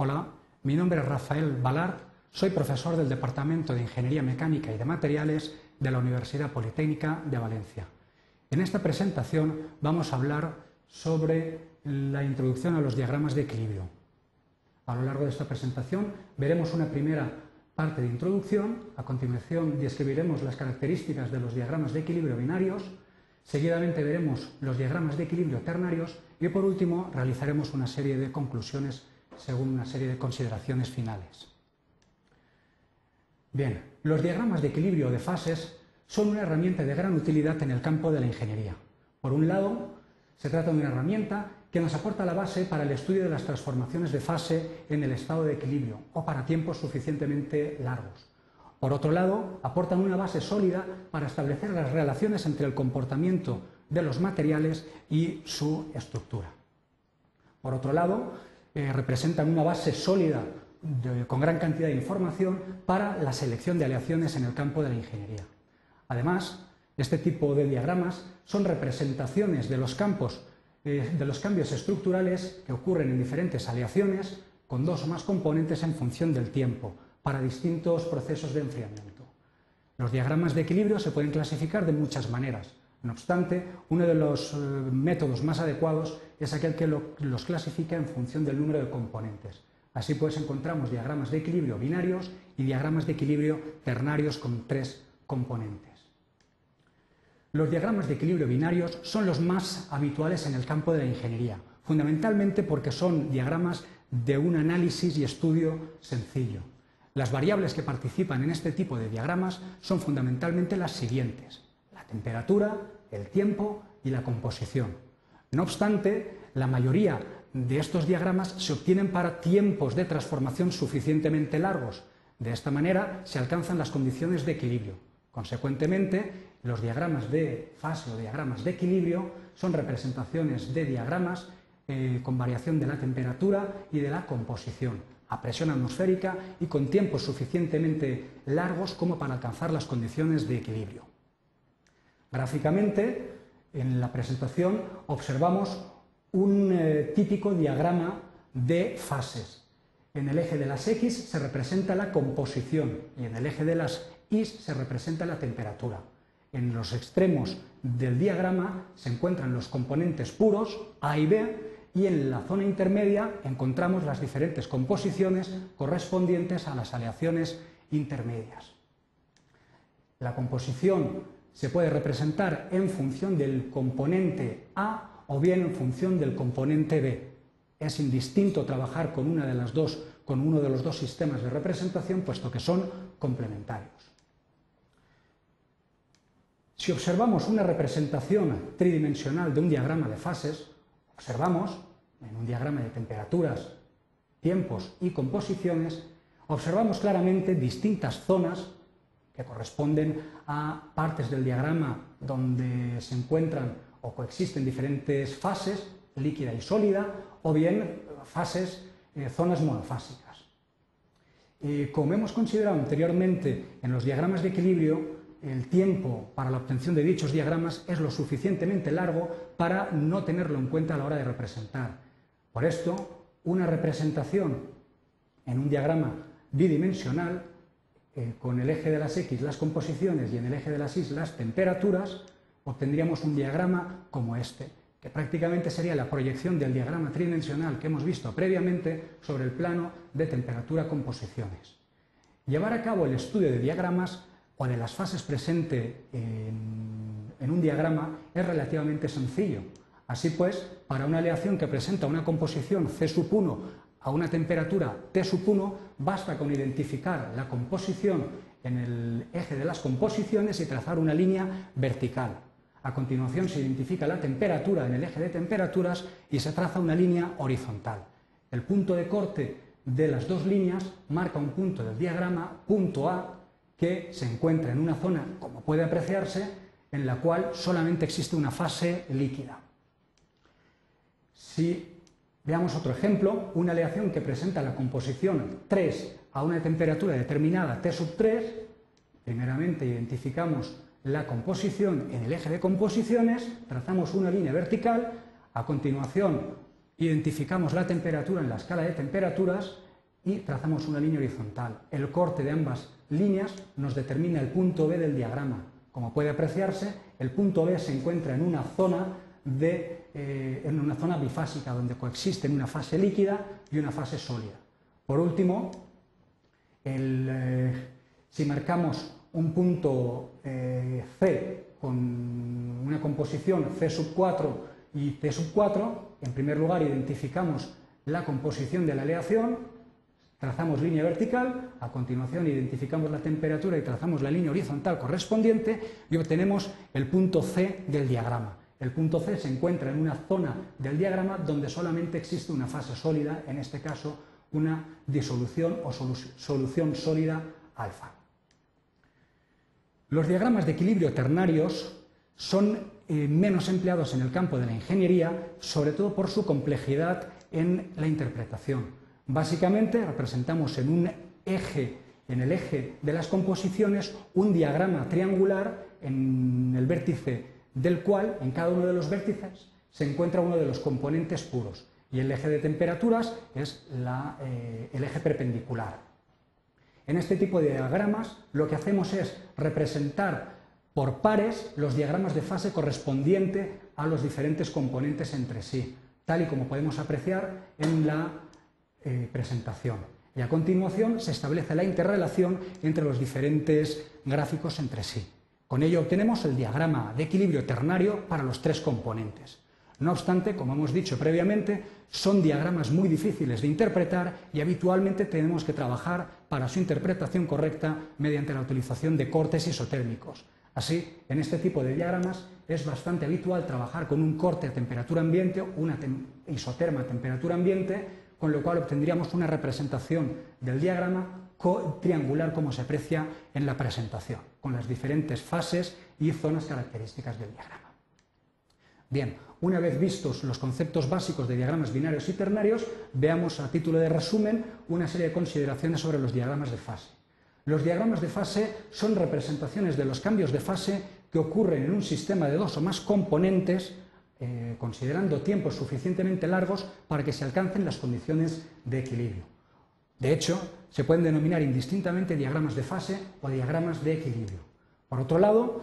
Hola, mi nombre es Rafael Balart, soy profesor del Departamento de Ingeniería Mecánica y de Materiales de la Universidad Politécnica de Valencia. En esta presentación vamos a hablar sobre la introducción a los diagramas de equilibrio. A lo largo de esta presentación veremos una primera parte de introducción, a continuación describiremos las características de los diagramas de equilibrio binarios, seguidamente veremos los diagramas de equilibrio ternarios y por último realizaremos una serie de conclusiones según una serie de consideraciones finales. Bien, los diagramas de equilibrio de fases son una herramienta de gran utilidad en el campo de la ingeniería. Por un lado, se trata de una herramienta que nos aporta la base para el estudio de las transformaciones de fase en el estado de equilibrio o para tiempos suficientemente largos. Por otro lado, aportan una base sólida para establecer las relaciones entre el comportamiento de los materiales y su estructura. Por otro lado, eh, representan una base sólida con gran cantidad de información para la selección de aleaciones en el campo de la ingeniería. Además, este tipo de diagramas son representaciones de los campos eh, de los cambios estructurales que ocurren en diferentes aleaciones con dos o más componentes en función del tiempo para distintos procesos de enfriamiento. Los diagramas de equilibrio se pueden clasificar de muchas maneras. No obstante, uno de los eh, métodos más adecuados es aquel que los clasifica en función del número de componentes. Así pues encontramos diagramas de equilibrio binarios y diagramas de equilibrio ternarios con tres componentes. Los diagramas de equilibrio binarios son los más habituales en el campo de la ingeniería, fundamentalmente porque son diagramas de un análisis y estudio sencillo. Las variables que participan en este tipo de diagramas son fundamentalmente las siguientes temperatura, el tiempo y la composición. No obstante, la mayoría de estos diagramas se obtienen para tiempos de transformación suficientemente largos. De esta manera se alcanzan las condiciones de equilibrio. Consecuentemente, los diagramas de fase o diagramas de equilibrio son representaciones de diagramas eh, con variación de la temperatura y de la composición a presión atmosférica y con tiempos suficientemente largos como para alcanzar las condiciones de equilibrio. Gráficamente, en la presentación observamos un eh, típico diagrama de fases. En el eje de las X se representa la composición y en el eje de las Y se representa la temperatura. En los extremos del diagrama se encuentran los componentes puros A y B y en la zona intermedia encontramos las diferentes composiciones correspondientes a las aleaciones intermedias. La composición se puede representar en función del componente A o bien en función del componente B. Es indistinto trabajar con, una de las dos, con uno de los dos sistemas de representación, puesto que son complementarios. Si observamos una representación tridimensional de un diagrama de fases, observamos en un diagrama de temperaturas, tiempos y composiciones, observamos claramente distintas zonas que corresponden a partes del diagrama donde se encuentran o coexisten diferentes fases, líquida y sólida, o bien fases, eh, zonas monofásicas. como hemos considerado anteriormente en los diagramas de equilibrio, el tiempo para la obtención de dichos diagramas es lo suficientemente largo para no tenerlo en cuenta a la hora de representar. Por esto, una representación en un diagrama bidimensional, eh, con el eje de las X las composiciones y en el eje de las Y las temperaturas, obtendríamos un diagrama como este, que prácticamente sería la proyección del diagrama tridimensional que hemos visto previamente sobre el plano de temperatura-composiciones. Llevar a cabo el estudio de diagramas o de las fases presentes en, en un diagrama es relativamente sencillo. Así pues, para una aleación que presenta una composición C1 a una temperatura T1, basta con identificar la composición en el eje de las composiciones y trazar una línea vertical. A continuación se identifica la temperatura en el eje de temperaturas y se traza una línea horizontal. El punto de corte de las dos líneas marca un punto del diagrama, punto A, que se encuentra en una zona, como puede apreciarse, en la cual solamente existe una fase líquida. Si veamos otro ejemplo, una aleación que presenta la composición 3 a una temperatura determinada T sub 3, primeramente identificamos la composición en el eje de composiciones, trazamos una línea vertical, a continuación identificamos la temperatura en la escala de temperaturas, y trazamos una línea horizontal. El corte de ambas líneas nos determina el punto B del diagrama. Como puede apreciarse, el punto B se encuentra en una zona, eh, en una zona bifásica donde coexisten una fase líquida y una fase sólida. Por último, eh, si marcamos un punto eh, C con una composición C sub 4 y C sub 4, en primer lugar identificamos la composición de la aleación, Trazamos línea vertical, a continuación identificamos la temperatura y trazamos la línea horizontal correspondiente y obtenemos el punto C del diagrama. El punto C se encuentra en una zona del diagrama donde solamente existe una fase sólida, en este caso una disolución o solución sólida alfa. Los diagramas de equilibrio ternarios son eh, menos empleados en el campo de la ingeniería, sobre todo por su complejidad en la interpretación. Básicamente representamos en un eje, en el eje de las composiciones, un diagrama triangular en el vértice del cual, en cada uno de los vértices, se encuentra uno de los componentes puros. Y el eje de temperaturas es eh, el eje perpendicular. En este tipo de diagramas lo que hacemos es representar por pares los diagramas de fase correspondiente a los diferentes componentes entre sí, tal y como podemos apreciar en la eh, presentación. Y a continuación se establece la interrelación entre los diferentes gráficos entre sí. Con ello obtenemos el diagrama de equilibrio ternario para los tres componentes. No obstante, como hemos dicho previamente, son diagramas muy difíciles de interpretar y habitualmente tenemos que trabajar para su interpretación correcta mediante la utilización de cortes isotérmicos. Así, en este tipo de diagramas es bastante habitual trabajar con un corte a temperatura ambiente o una isoterma a temperatura ambiente con lo cual obtendríamos una representación del diagrama triangular como se aprecia en la presentación, con las diferentes fases y zonas características del diagrama. Bien, una vez vistos los conceptos básicos de diagramas binarios y ternarios, veamos a título de resumen una serie de consideraciones sobre los diagramas de fase. Los diagramas de fase son representaciones de los cambios de fase que ocurren en un sistema de dos o más componentes eh, considerando tiempos suficientemente largos para que se alcancen las condiciones de equilibrio. De hecho, se pueden denominar indistintamente diagramas de fase o diagramas de equilibrio. Por otro lado,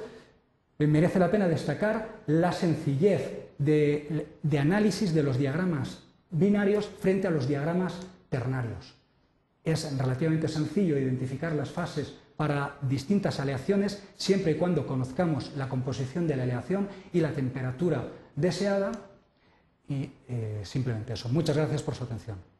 merece la pena destacar la sencillez de, análisis de los diagramas binarios frente a los diagramas ternarios. Es relativamente sencillo identificar las fases para distintas aleaciones siempre y cuando conozcamos la composición de la aleación y la temperatura deseada y eh, simplemente eso. Muchas gracias por su atención.